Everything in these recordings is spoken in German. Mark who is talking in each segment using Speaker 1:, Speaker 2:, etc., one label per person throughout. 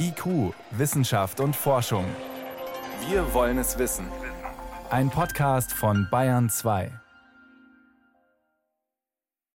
Speaker 1: IQ, Wissenschaft und Forschung. Wir wollen es wissen. Ein Podcast von Bayern 2.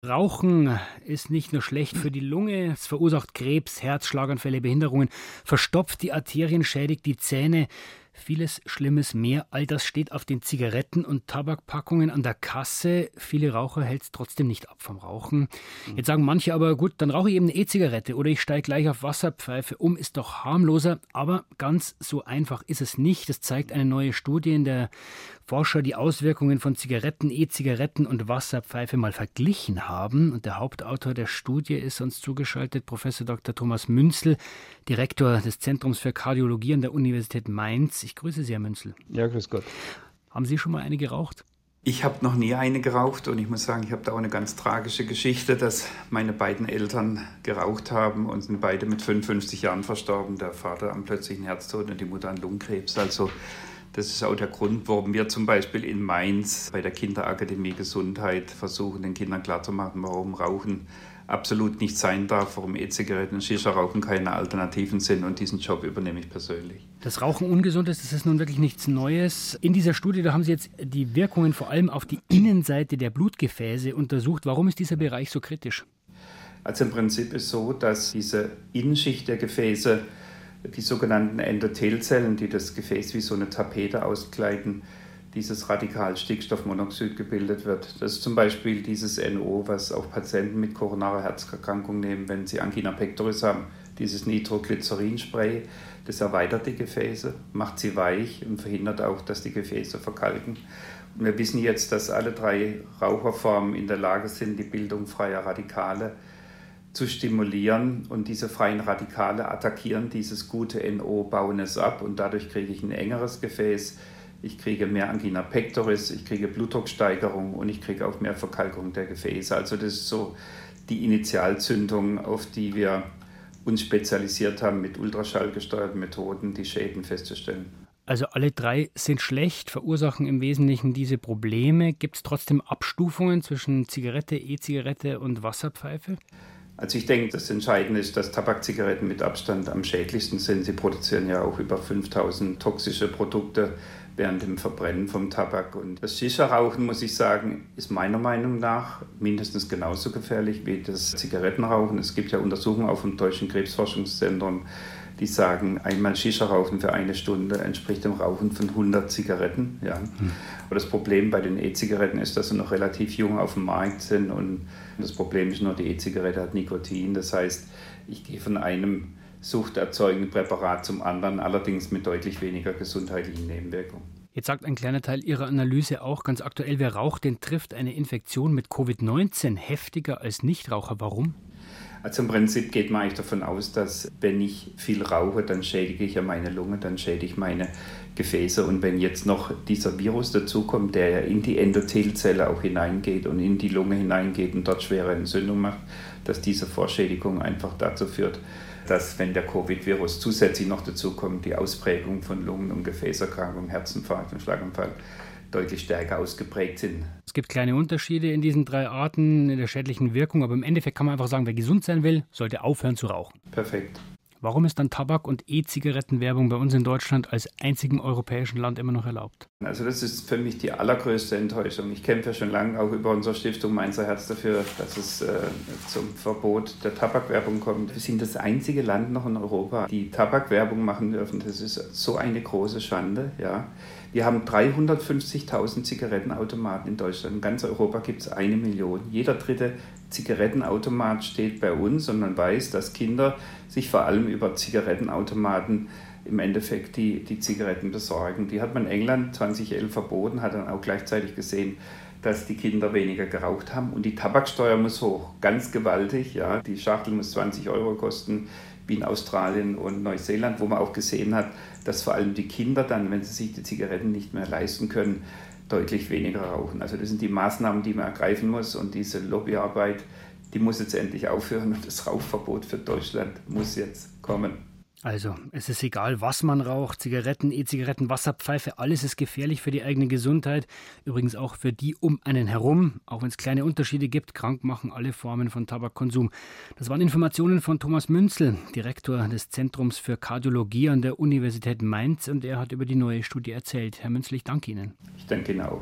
Speaker 2: Rauchen ist nicht nur schlecht für die Lunge, es verursacht Krebs, Herzschlaganfälle, Behinderungen, verstopft die Arterien, schädigt die Zähne, Vieles Schlimmes mehr. All das steht auf den Zigaretten- und Tabakpackungen an der Kasse. Viele Raucher hält es trotzdem nicht ab vom Rauchen. Jetzt sagen manche aber, gut, dann rauche ich eben eine E-Zigarette oder ich steige gleich auf Wasserpfeife um, ist doch harmloser. Aber ganz so einfach ist es nicht. Das zeigt eine neue Studie, in der Forscher die Auswirkungen von Zigaretten, E-Zigaretten und Wasserpfeife mal verglichen haben. Und der Hauptautor der Studie ist uns zugeschaltet, Professor Dr. Thomas Münzel, Direktor des Zentrums für Kardiologie an der Universität Mainz. Ich grüße Sie, Herr Münzel.
Speaker 3: Ja, grüß Gott.
Speaker 2: Haben Sie schon mal eine geraucht?
Speaker 3: Ich habe noch nie eine geraucht und ich muss sagen, ich habe da auch eine ganz tragische Geschichte, dass meine beiden Eltern geraucht haben und sind beide mit 55 Jahren verstorben. Der Vater am plötzlichen Herztod und die Mutter an Lungenkrebs. Also das ist auch der Grund, warum wir zum Beispiel in Mainz bei der Kinderakademie Gesundheit versuchen, den Kindern klarzumachen, warum Rauchen absolut nicht sein darf, warum E-Zigaretten und Shisha-Rauchen keine Alternativen sind und diesen Job übernehme ich persönlich.
Speaker 2: Das Rauchen ungesund ist, das ist nun wirklich nichts Neues. In dieser Studie, da haben Sie jetzt die Wirkungen vor allem auf die Innenseite der Blutgefäße untersucht. Warum ist dieser Bereich so kritisch?
Speaker 3: Also im Prinzip ist so, dass diese Innenschicht der Gefäße die sogenannten Endothelzellen, die das Gefäß wie so eine Tapete auskleiden, dieses Radikal Stickstoffmonoxid gebildet wird. Das ist zum Beispiel dieses NO, was auch Patienten mit koronarer Herzerkrankung nehmen, wenn sie Angina pectoris haben. Dieses Nitroglycerin-Spray, das erweitert die Gefäße, macht sie weich und verhindert auch, dass die Gefäße verkalken. Und wir wissen jetzt, dass alle drei Raucherformen in der Lage sind, die Bildung freier Radikale zu stimulieren und diese freien Radikale attackieren dieses gute NO, bauen es ab und dadurch kriege ich ein engeres Gefäß, ich kriege mehr Angina pectoris, ich kriege Blutdrucksteigerung und ich kriege auch mehr Verkalkung der Gefäße. Also das ist so die Initialzündung, auf die wir uns spezialisiert haben, mit ultraschallgesteuerten Methoden die Schäden festzustellen.
Speaker 2: Also alle drei sind schlecht, verursachen im Wesentlichen diese Probleme. Gibt es trotzdem Abstufungen zwischen Zigarette, E-Zigarette und Wasserpfeife?
Speaker 3: Also ich denke, das Entscheidende ist, dass Tabakzigaretten mit Abstand am schädlichsten sind. Sie produzieren ja auch über 5000 toxische Produkte während dem Verbrennen vom Tabak. Und das Shisha-Rauchen, muss ich sagen, ist meiner Meinung nach mindestens genauso gefährlich wie das Zigarettenrauchen. Es gibt ja Untersuchungen auch vom Deutschen Krebsforschungszentrum, die sagen, einmal Shisha rauchen für eine Stunde entspricht dem Rauchen von 100 Zigaretten. Ja. Mhm. Aber das Problem bei den E-Zigaretten ist, dass sie noch relativ jung auf dem Markt sind und das Problem ist nur, die E-Zigarette hat Nikotin. Das heißt, ich gehe von einem suchterzeugenden Präparat zum anderen, allerdings mit deutlich weniger gesundheitlichen Nebenwirkungen.
Speaker 2: Jetzt sagt ein kleiner Teil Ihrer Analyse auch ganz aktuell, wer raucht, den trifft eine Infektion mit Covid-19 heftiger als Nichtraucher. Warum?
Speaker 3: Also im Prinzip geht man eigentlich davon aus, dass wenn ich viel rauche, dann schädige ich ja meine Lunge, dann schädige ich meine Gefäße. Und wenn jetzt noch dieser Virus dazukommt, der ja in die Endothelzelle auch hineingeht und in die Lunge hineingeht und dort schwere Entzündung macht, dass diese Vorschädigung einfach dazu führt, dass wenn der Covid-Virus zusätzlich noch dazukommt, die Ausprägung von Lungen- und Gefäßerkrankungen, Herzinfarkt und Schlaganfall deutlich stärker ausgeprägt sind.
Speaker 2: Es gibt kleine Unterschiede in diesen drei Arten in der schädlichen Wirkung, aber im Endeffekt kann man einfach sagen, wer gesund sein will, sollte aufhören zu rauchen.
Speaker 3: Perfekt.
Speaker 2: Warum ist dann Tabak- und E-Zigarettenwerbung bei uns in Deutschland als einzigem europäischen Land immer noch erlaubt?
Speaker 3: Also das ist für mich die allergrößte Enttäuschung. Ich kämpfe schon lange auch über unsere Stiftung Mainzer Herz dafür, dass es äh, zum Verbot der Tabakwerbung kommt. Wir sind das einzige Land noch in Europa, die Tabakwerbung machen dürfen. Das ist so eine große Schande. Ja. Wir haben 350.000 Zigarettenautomaten in Deutschland. In ganz Europa gibt es eine Million. Jeder dritte Zigarettenautomat steht bei uns und man weiß, dass Kinder sich vor allem über Zigarettenautomaten im Endeffekt die, die Zigaretten besorgen. Die hat man in England 2011 verboten, hat dann auch gleichzeitig gesehen, dass die Kinder weniger geraucht haben. Und die Tabaksteuer muss hoch, ganz gewaltig. Ja. Die Schachtel muss 20 Euro kosten, wie in Australien und Neuseeland, wo man auch gesehen hat, dass vor allem die Kinder dann, wenn sie sich die Zigaretten nicht mehr leisten können, deutlich weniger rauchen. Also das sind die Maßnahmen, die man ergreifen muss und diese Lobbyarbeit, die muss jetzt endlich aufhören und das Rauchverbot für Deutschland muss jetzt kommen.
Speaker 2: Also, es ist egal, was man raucht, Zigaretten, E-Zigaretten, Wasserpfeife, alles ist gefährlich für die eigene Gesundheit, übrigens auch für die um einen herum, auch wenn es kleine Unterschiede gibt, krank machen alle Formen von Tabakkonsum. Das waren Informationen von Thomas Münzel, Direktor des Zentrums für Kardiologie an der Universität Mainz und er hat über die neue Studie erzählt. Herr Münzel, ich danke Ihnen.
Speaker 3: Ich danke Ihnen auch.